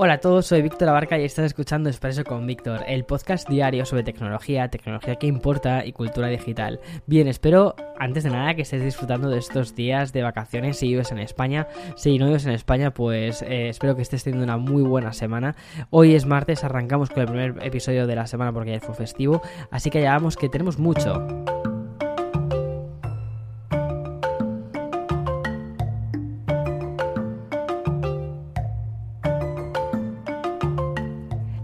Hola a todos, soy Víctor Abarca y estás escuchando Expreso con Víctor, el podcast diario sobre tecnología, tecnología que importa y cultura digital. Bien, espero antes de nada que estés disfrutando de estos días de vacaciones si vives en España. Si no vives en España, pues eh, espero que estés teniendo una muy buena semana. Hoy es martes, arrancamos con el primer episodio de la semana porque ya fue festivo, así que ya vamos que tenemos mucho.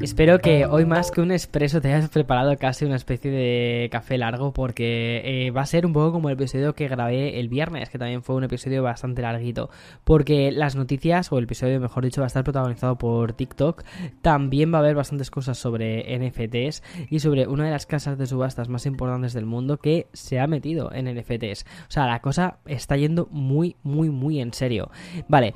Espero que hoy más que un expreso te hayas preparado casi una especie de café largo porque eh, va a ser un poco como el episodio que grabé el viernes, que también fue un episodio bastante larguito, porque las noticias, o el episodio mejor dicho, va a estar protagonizado por TikTok, también va a haber bastantes cosas sobre NFTs y sobre una de las casas de subastas más importantes del mundo que se ha metido en NFTs. O sea, la cosa está yendo muy, muy, muy en serio. Vale,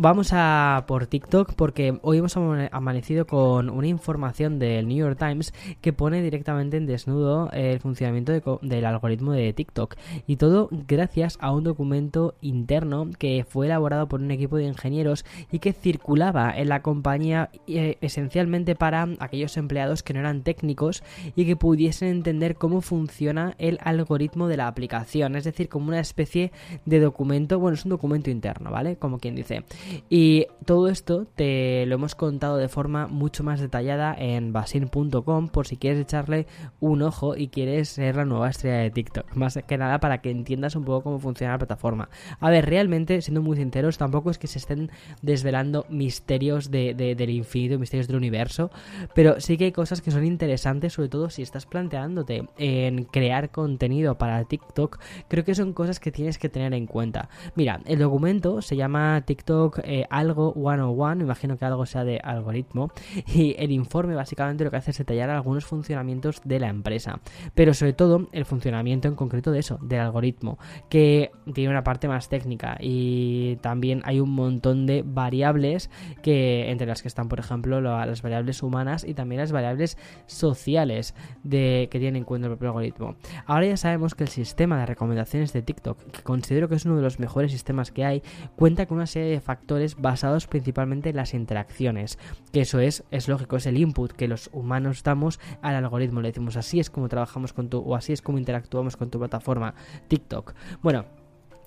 vamos a por TikTok porque hoy hemos amanecido con una información del New York Times que pone directamente en desnudo el funcionamiento del algoritmo de TikTok y todo gracias a un documento interno que fue elaborado por un equipo de ingenieros y que circulaba en la compañía eh, esencialmente para aquellos empleados que no eran técnicos y que pudiesen entender cómo funciona el algoritmo de la aplicación, es decir, como una especie de documento, bueno, es un documento interno, ¿vale? Como quien dice. Y todo esto te lo hemos contado de forma mucho más detallada en basin.com por si quieres echarle un ojo y quieres ser la nueva estrella de TikTok. Más que nada para que entiendas un poco cómo funciona la plataforma. A ver, realmente, siendo muy sinceros, tampoco es que se estén desvelando misterios de, del infinito, misterios del universo, pero sí que hay cosas que son interesantes, sobre todo si estás planteándote en crear contenido para TikTok, creo que son cosas que tienes que tener en cuenta. Mira, el documento se llama TikTok eh, algo 101, imagino que algo sea de algoritmo, y el informe básicamente lo que hace es detallar algunos funcionamientos de la empresa, pero sobre todo el funcionamiento en concreto de eso, del algoritmo, que tiene una parte más técnica y también hay un montón de variables que entre las que están, por ejemplo, las variables humanas y también las variables sociales que tiene en cuenta el propio algoritmo. Ahora ya sabemos que el sistema de recomendaciones de TikTok, que considero que es uno de los mejores sistemas que hay, cuenta con una serie de factores basados principalmente en las interacciones, que eso es, es lógico, es el input que los humanos damos al algoritmo. Le decimos así es como trabajamos con tu, o así es como interactuamos con tu plataforma TikTok. Bueno,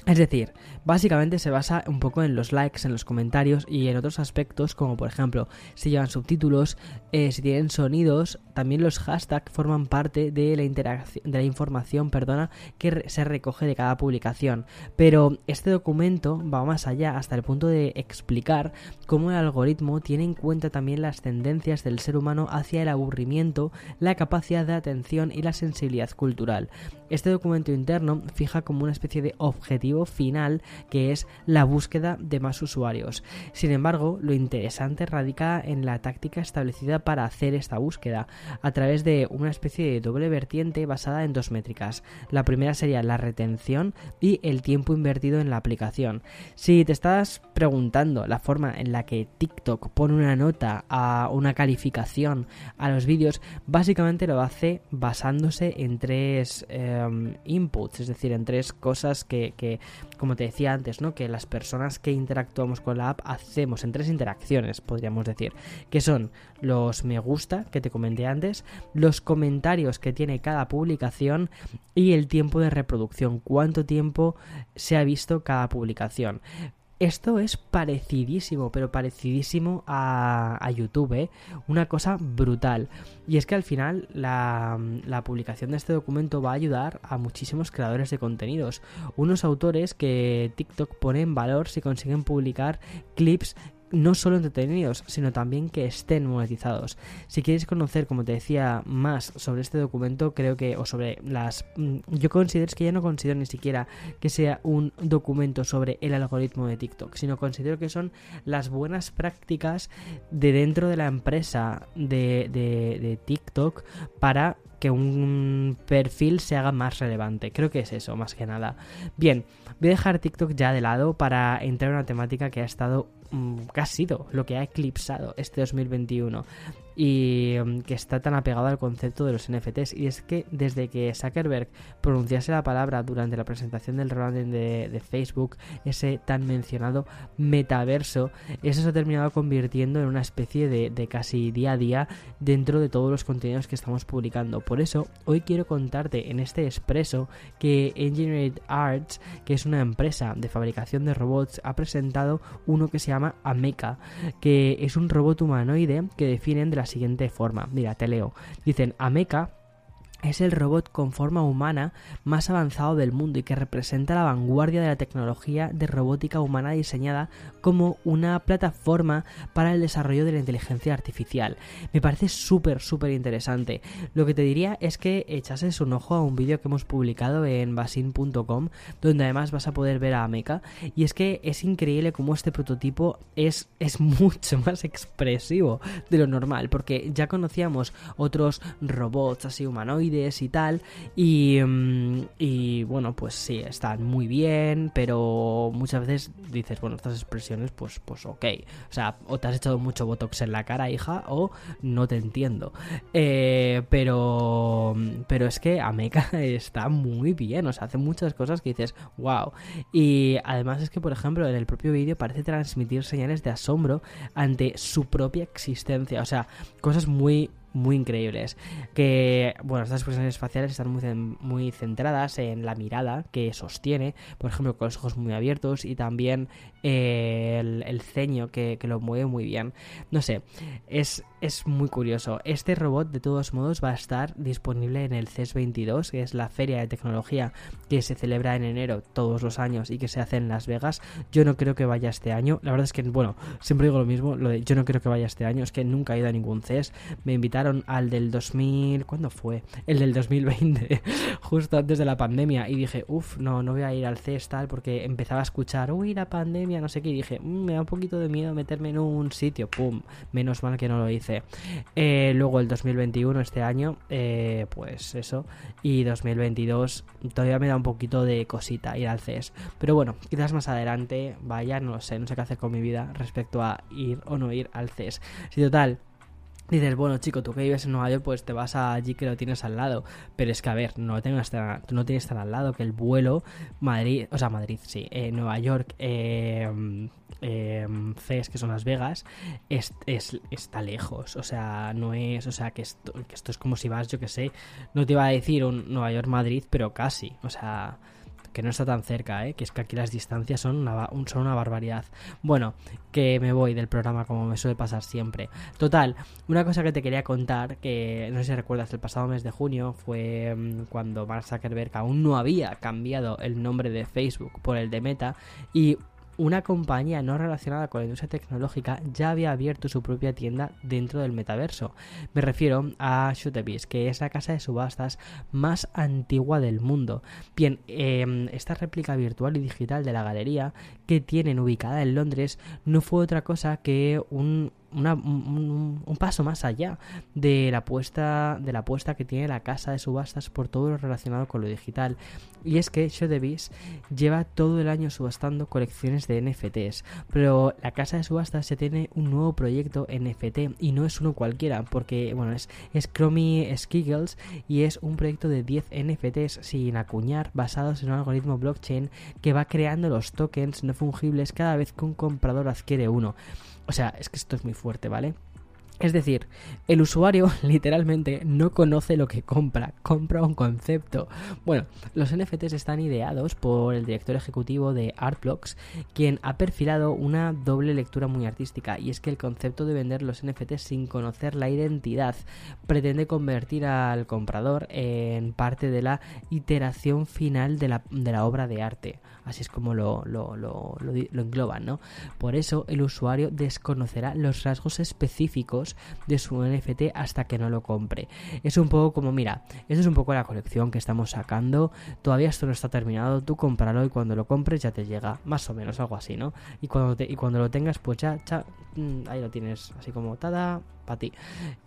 es decir, básicamente se basa un poco en los likes, en los comentarios y en otros aspectos como por ejemplo si llevan subtítulos, eh, si tienen sonidos, también los hashtags forman parte de la interacción, de la información, perdona, que se recoge de cada publicación. Pero este documento va más allá hasta el punto de explicar cómo el algoritmo tiene en cuenta también las tendencias del ser humano hacia el aburrimiento, la capacidad de atención y la sensibilidad cultural. Este documento interno fija como una especie de objetivo final que es la búsqueda de más usuarios. Sin embargo, lo interesante radica en la táctica establecida para hacer esta búsqueda a través de una especie de doble vertiente basada en dos métricas. La primera sería la retención y el tiempo invertido en la aplicación. Si te estás preguntando la forma en la que TikTok pone una nota a una calificación a los vídeos, básicamente lo hace basándose en tres... Em, inputs, es decir, en tres cosas que, como te decía antes, ¿no? Que las personas que interactuamos con la app hacemos, en tres interacciones, podríamos decir, que son los me gusta, que te comenté antes, los comentarios que tiene cada publicación y el tiempo de reproducción, cuánto tiempo se ha visto cada publicación. Esto es parecidísimo, pero parecidísimo a, YouTube, ¿eh? Una cosa brutal. Y es que al final la, la, publicación de este documento va a ayudar a muchísimos creadores de contenidos. Unos autores que TikTok pone en valor si consiguen publicar clips no solo entretenidos, sino también que estén monetizados. Si quieres conocer, como te decía, más sobre este documento, creo que, o sobre las... Mm, yo considero, es que ya no considero ni siquiera que sea un documento sobre el algoritmo de TikTok, sino considero que son las buenas prácticas de dentro de la empresa de, de, de TikTok para que un perfil se haga más relevante. Creo que es eso, más que nada. Bien, voy a dejar TikTok ya de lado para entrar en una temática que ha estado que ha sido lo que ha eclipsado este 2021 y mm, que está tan apegado al concepto de los NFTs. Y es que desde que Zuckerberg pronunciase la palabra durante la presentación del rebranding de, Facebook, ese tan mencionado metaverso, eso se ha terminado convirtiendo en una especie de, casi día a día dentro de todos los contenidos que estamos publicando. Por eso, hoy quiero contarte en este expreso que Engineered Arts, que es una empresa de fabricación de robots, ha presentado uno que se llama Ameca, que es un robot humanoide que definen de la siguiente forma. Mira, te leo. Dicen, Ameca es el robot con forma humana más avanzado del mundo y que representa la vanguardia de la tecnología de robótica humana diseñada como una plataforma para el desarrollo de la inteligencia artificial. Me parece súper, súper interesante. Lo que te diría es que echases un ojo a un vídeo que hemos publicado en basin.com, donde además vas a poder ver a Ameca. Y es que es increíble cómo este prototipo es, es mucho más expresivo de lo normal, porque ya conocíamos otros robots así humanoides y tal. Mm, y, bueno, pues sí, están muy bien, pero muchas veces dices, bueno, estas expresiones, pues, pues ok. O sea, o te has echado mucho botox en la cara, hija, o no te entiendo. Eh, pero, pero es que Ameca está muy bien, o sea, hace muchas cosas que dices, wow. Y además es que, por ejemplo, en el propio vídeo parece transmitir señales de asombro ante su propia existencia. O sea, cosas muy muy increíbles. Que, bueno, estas expresiones faciales están muy, muy centradas en la mirada que sostiene, por ejemplo, con los ojos muy abiertos y también eh, el, ceño que, lo mueve muy bien. No sé, es, es muy curioso. Este robot, de todos modos, va a estar disponible en el CES 22, que es la feria de tecnología que se celebra en enero todos los años y que se hace en Las Vegas. Yo no creo que vaya este año. La verdad es que, bueno, siempre digo lo mismo, lo de yo no creo que vaya este año, es que nunca he ido a ningún CES. Me invitaron al del 2000, ¿cuándo fue? El del 2020, justo antes de la pandemia. Y dije, uff, no, no voy a ir al CES tal, porque empezaba a escuchar, uy, la pandemia, no sé qué. Y dije, mm, me da un poquito de miedo meterme en un sitio, pum, menos mal que no lo hice. Eh, luego el 2021, este año, eh, pues eso. Y 2022, todavía me da un poquito de cosita ir al CES. Pero bueno, quizás más adelante vaya, no lo sé, no sé qué hacer con mi vida respecto a ir o no ir al CES. Si total, Dices, bueno, chico, tú que vives en Nueva York, pues te vas allí que lo tienes al lado. Pero es que, a ver, no, tengas tan, no tienes tan al lado que el vuelo Madrid, o sea, Madrid, sí, eh, Nueva York, eh, eh, CES, que son Las Vegas, es, está lejos. O sea, no es, o sea, que esto, que esto es como si vas, yo que sé, no te iba a decir un Nueva York-Madrid, pero casi. O sea, que no está tan cerca, ¿eh? que es que aquí las distancias son una, barbaridad. Bueno, que me voy del programa como me suele pasar siempre. Total, una cosa que te quería contar, que no sé si recuerdas, el pasado mes de junio fue mm, cuando Mark Zuckerberg aún no había cambiado el nombre de Facebook por el de Meta y una compañía no relacionada con la industria tecnológica ya había abierto su propia tienda dentro del metaverso. Me refiero a Sotheby's, que es la casa de subastas más antigua del mundo. Bien, em, esta réplica virtual y digital de la galería que tienen ubicada en Londres no fue otra cosa que un un, paso más allá de la apuesta de la apuesta que tiene la casa de subastas por todo lo relacionado con lo digital. Y es que Sotheby's lleva todo el año subastando colecciones de NFTs pero la casa de subastas se tiene un nuevo proyecto NFT y no es uno cualquiera porque bueno es, es Chromie Skiggles y es un proyecto de 10 NFTs sin acuñar basados en un algoritmo blockchain que va creando los tokens no fungibles cada vez que un comprador adquiere uno o sea, es que esto es muy fuerte, ¿vale? Es decir, el usuario literalmente no conoce lo que compra, compra un concepto. Bueno, los NFTs están ideados por el director ejecutivo de Artblocks, quien ha perfilado una doble lectura muy artística, y es que el concepto de vender los NFTs sin conocer la identidad pretende convertir al comprador en parte de la iteración final de la, de la obra de arte. Así es como lo, lo, lo, lo engloban, ¿no? Por eso el usuario desconocerá los rasgos específicos de su NFT hasta que no lo compre. Es un poco como, mira, esto es un poco la colección que estamos sacando, todavía esto no está terminado, tú cómpralo y cuando lo compres ya te llega, más o menos, algo así, ¿no? Y cuando, y cuando lo tengas, pues ya, mm, ahí lo tienes, así como, tada, para ti.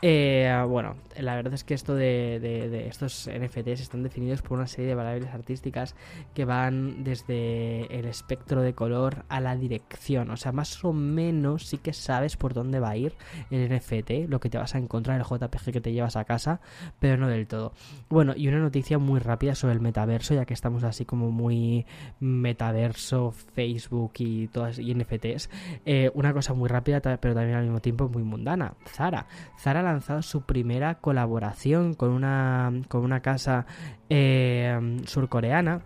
Eh, bueno, la verdad es que esto de, estos NFTs están definidos por una serie de variables artísticas que van desde el espectro de color a la dirección. O sea, más o menos sí que sabes por dónde va a ir el NFT, lo que te vas a encontrar, el JPG que te llevas a casa, pero no del todo. Bueno, y una noticia muy rápida sobre el metaverso, ya que estamos así como muy metaverso, Facebook y todas y NFTs. Eh, una cosa muy rápida, pero también al mismo tiempo muy mundana. Zara. Zara ha lanzado su primera colaboración con una, con una casa eh, surcoreana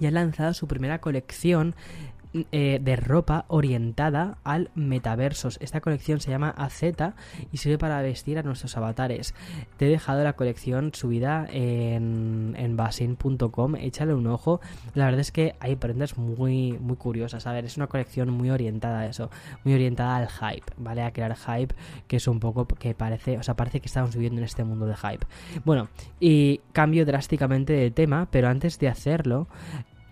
y ha lanzado su primera colección eh, de ropa orientada al metaversos. Esta colección se llama AZ y sirve para vestir a nuestros avatares. Te he dejado la colección subida en, en basin.com, échale un ojo. La verdad es que hay prendas muy, muy curiosas. A ver, es una colección muy orientada a eso, muy orientada al hype, ¿vale? A crear hype, que es un poco que parece, o sea, parece que estamos viviendo en este mundo de hype. Bueno, y cambio drásticamente de tema, pero antes de hacerlo,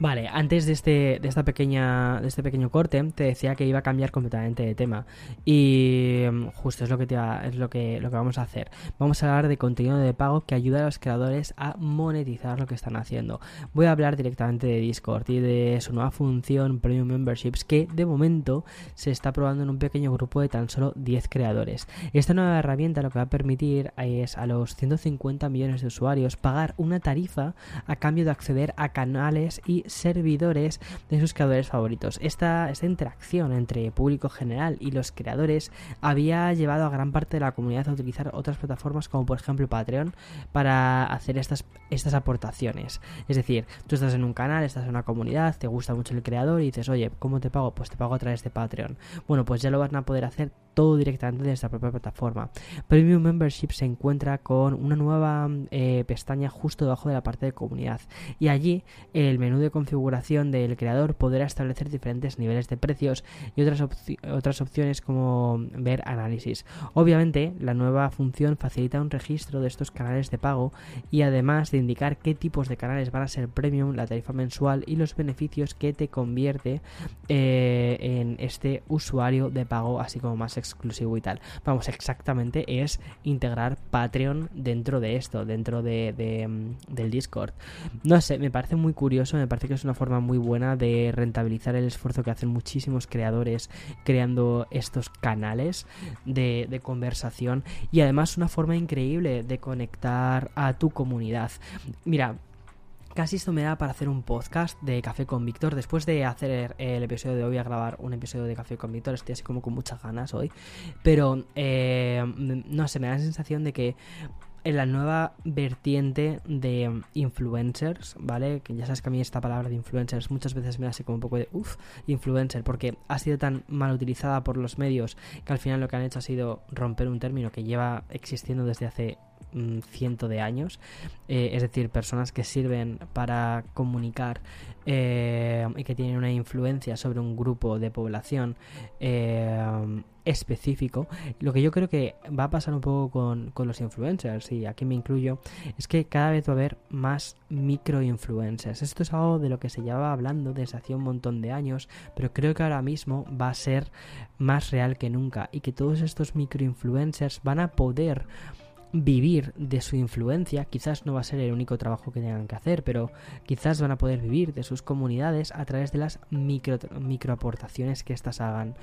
Vale, antes de este, de esta pequeña, de este pequeño corte, te decía que iba a cambiar completamente de tema. Y mm, justo es lo que te es lo que, lo que vamos a hacer. Vamos a hablar de contenido de pago que ayuda a los creadores a monetizar lo que están haciendo. Voy a hablar directamente de Discord y de su nueva función Premium Memberships que de momento se está probando en un pequeño grupo de tan solo 10 creadores. Esta nueva herramienta lo que va a permitir es a los 150 millones de usuarios pagar una tarifa a cambio de acceder a canales y servidores de sus creadores favoritos. Esta, esta interacción entre público general y los creadores había llevado a gran parte de la comunidad a utilizar otras plataformas como por ejemplo Patreon para hacer estas, estas aportaciones. Es decir, tú estás en un canal, estás en una comunidad, te gusta mucho el creador y dices, oye, ¿cómo te pago? Pues te pago a través de Patreon. Bueno, pues ya lo van a poder hacer todo directamente desde la propia plataforma. Premium Membership se encuentra con una nueva eh, pestaña justo debajo de la parte de comunidad y allí el menú de configuración del creador podrá establecer diferentes niveles de precios y otras, otras opciones como ver análisis. Obviamente la nueva función facilita un registro de estos canales de pago y además de indicar qué tipos de canales van a ser premium, la tarifa mensual y los beneficios que te convierte eh, en este usuario de pago así como más exclusivo y tal. Vamos, exactamente es integrar Patreon dentro de esto, dentro de, mm, del Discord. No sé, me parece muy curioso, me parece que es una forma muy buena de rentabilizar el esfuerzo que hacen muchísimos creadores creando estos canales de, de conversación y además una forma increíble de conectar a tu comunidad. Mira, casi esto me da para hacer un podcast de Café con Víctor. Después de hacer el episodio de hoy, a grabar un episodio de Café con Víctor, estoy así como con muchas ganas hoy. Pero, eh, no sé, me da la sensación de que en la nueva vertiente de influencers, ¿vale? Que ya sabes que a mí esta palabra de influencers muchas veces me hace como un poco de uff, influencer, porque ha sido tan mal utilizada por los medios que al final lo que han hecho ha sido romper un término que lleva existiendo desde hace mm, ciento de años, eh, es decir, personas que sirven para comunicar eh, y que tienen una influencia sobre un grupo de población eh, específico. Lo que yo creo que va a pasar un poco con, con, los influencers, y aquí me incluyo, es que cada vez va a haber más microinfluencers. Esto es algo de lo que se llevaba hablando desde hace un montón de años, pero creo que ahora mismo va a ser más real que nunca y que todos estos microinfluencers van a poder vivir de su influencia, quizás no va a ser el único trabajo que tengan que hacer, pero quizás van a poder vivir de sus comunidades a través de las micro, aportaciones que éstas hagan.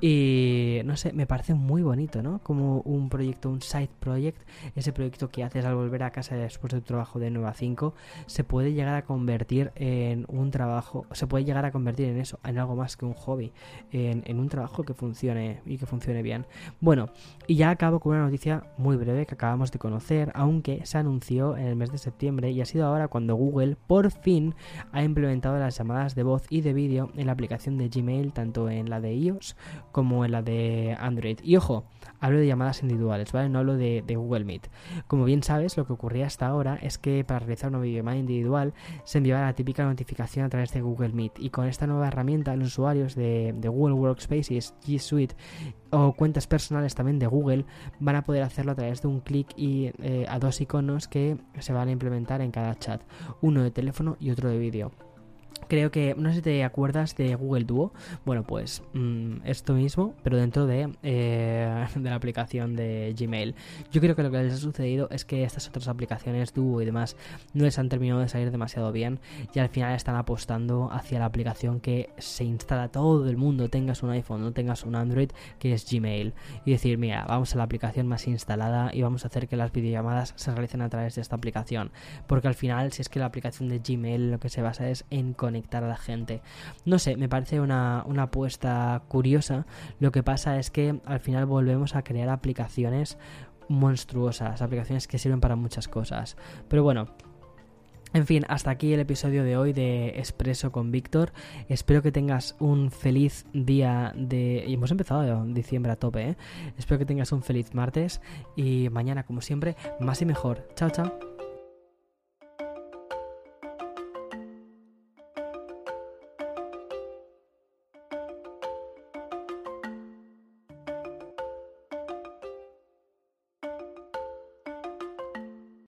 Y no sé, me parece muy bonito, ¿no? Como un proyecto, un side project, ese proyecto que haces al volver a casa después de tu trabajo de 9 a 5, se puede llegar a convertir en un trabajo, se puede llegar a convertir en eso, en algo más que un hobby, en, en un trabajo que funcione y que funcione bien. Bueno, y ya acabo con una noticia muy breve que acaba de conocer, aunque se anunció en el mes de septiembre y ha sido ahora cuando Google por fin ha implementado las llamadas de voz y de vídeo en la aplicación de Gmail, tanto en la de iOS como en la de Android. Y ojo, hablo de llamadas individuales, ¿vale? No hablo de, Google Meet. Como bien sabes, lo que ocurría hasta ahora es que para realizar una videollamada individual se enviaba la típica notificación a través de Google Meet y con esta nueva herramienta los usuarios de, de Google Workspaces, G Suite o cuentas personales también de Google van a poder hacerlo a través de un clic y eh, a dos iconos que se van a implementar en cada chat, uno de teléfono y otro de vídeo creo que, no sé si te acuerdas de Google Duo, bueno, pues mm, esto mismo, pero dentro de, eh, de la aplicación de Gmail. Yo creo que lo que les ha sucedido es que estas otras aplicaciones, Duo y demás, no les han terminado de salir demasiado bien y al final están apostando hacia la aplicación que se instala todo el mundo, tengas un iPhone, no tengas un Android, que es Gmail. Y decir, mira, vamos a la aplicación más instalada y vamos a hacer que las videollamadas se realicen a través de esta aplicación. Porque al final, si es que la aplicación de Gmail lo que se basa es en conectar a la gente. No sé, me parece una, una apuesta curiosa. Lo que pasa es que al final volvemos a crear aplicaciones monstruosas, aplicaciones que sirven para muchas cosas. Pero bueno, en fin, hasta aquí el episodio de hoy de Expreso con Víctor. Espero que tengas un feliz día de... Hemos empezado diciembre a tope, ¿eh? Espero que tengas un feliz martes y mañana, como siempre, más y mejor. Chao, chao.